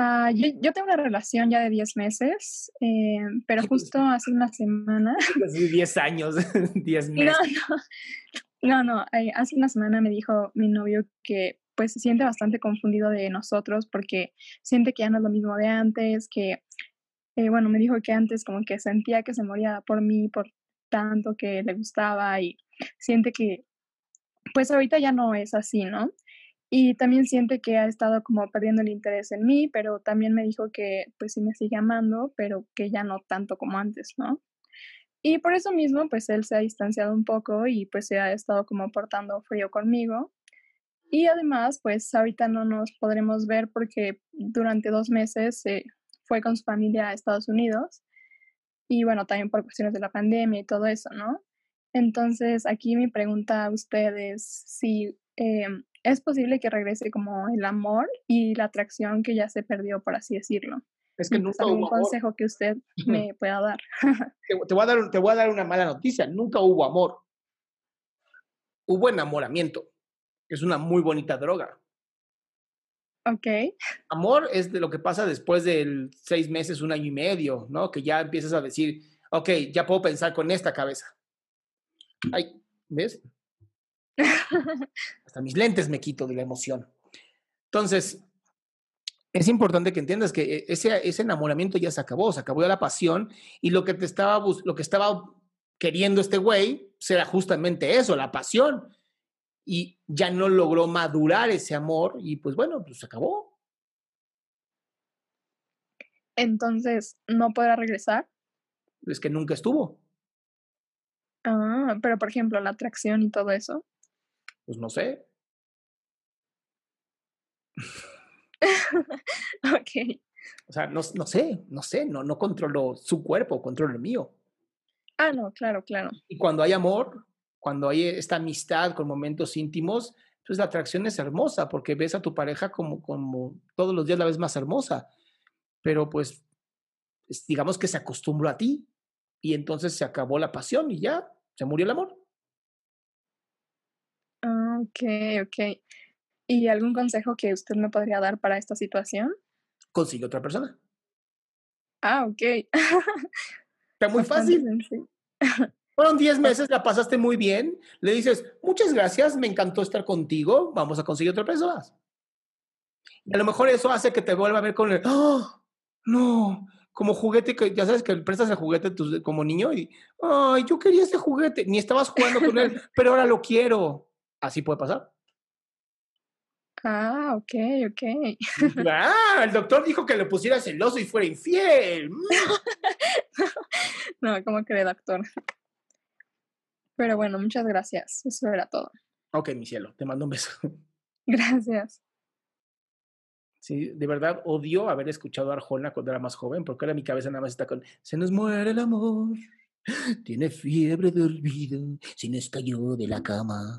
Ah, yo, tengo una relación ya de 10 meses, eh, pero justo hace una semana. Hace 10 años, 10 meses. No, no, no, hace una semana me dijo mi novio que pues se siente bastante confundido de nosotros porque siente que ya no es lo mismo de antes, que, eh, bueno, me dijo que antes como que sentía que se moría por mí, por tanto que le gustaba y siente que pues ahorita ya no es así, ¿no? Y también siente que ha estado como perdiendo el interés en mí, pero también me dijo que pues sí me sigue amando, pero que ya no tanto como antes, ¿no? Y por eso mismo, pues él se ha distanciado un poco y pues se ha estado como portando frío conmigo. Y además, pues ahorita no nos podremos ver porque durante dos meses se fue con su familia a Estados Unidos. Y bueno, también por cuestiones de la pandemia y todo eso, ¿no? Entonces, aquí mi pregunta a ustedes, si em, es posible que regrese como el amor y la atracción que ya se perdió, por así decirlo. Es que nunca hubo consejo que usted me pueda dar? te, voy a dar. Te voy a dar una mala noticia. Nunca hubo amor. Hubo enamoramiento. Es una muy bonita droga. Ok. Amor es de lo que pasa después de seis meses, un año y medio, ¿no? Que ya empiezas a decir, ok, ya puedo pensar con esta cabeza. Ay, ¿ves? Hasta mis lentes me quito de la emoción. Entonces, es importante que entiendas que eh, ese, ese enamoramiento ya se acabó, se acabó la pasión y lo que te estaba, lo que estaba queriendo este güey será justamente eso, la pasión. Y ya no logró madurar ese amor y pues bueno, pues se acabó. Entonces, ¿no podrá regresar? Es que nunca estuvo. Ah, pero por ejemplo, la atracción y todo eso. Pues no sé. ok. O sea, no, no sé, no sé, no, no controlo su cuerpo, controlo el mío. Ah, no, claro, claro. Y cuando hay amor, cuando hay esta amistad con momentos íntimos, pues la atracción es hermosa porque ves a tu pareja como, como todos los días la ves más hermosa. Pero pues, digamos que se acostumbró a ti y entonces se acabó la pasión y ya, se murió el amor. Ah, ok, ok. ¿Y algún consejo que usted me podría dar para esta situación? Consigue otra persona. Ah, ok. Está muy fácil. Fueron 10 meses, la pasaste muy bien. Le dices, muchas gracias, me encantó estar contigo, vamos a conseguir otra persona. Y a lo mejor eso hace que te vuelva a ver con el, ¡oh! No, como juguete, que ya sabes que prestas el juguete como niño y, ay, yo quería ese juguete, ni estabas jugando con él, pero ahora lo quiero. Así puede pasar. Ah, ok, ok. Ah, el doctor dijo que le pusiera celoso y fuera infiel. no, ¿cómo cree, doctor? Pero bueno, muchas gracias. Eso era todo. Ok, mi cielo, te mando un beso. Gracias. Sí, de verdad odio haber escuchado a Arjona cuando era más joven, porque ahora mi cabeza nada más está con Se nos muere el amor, tiene fiebre de olvido, se nos cayó de la cama.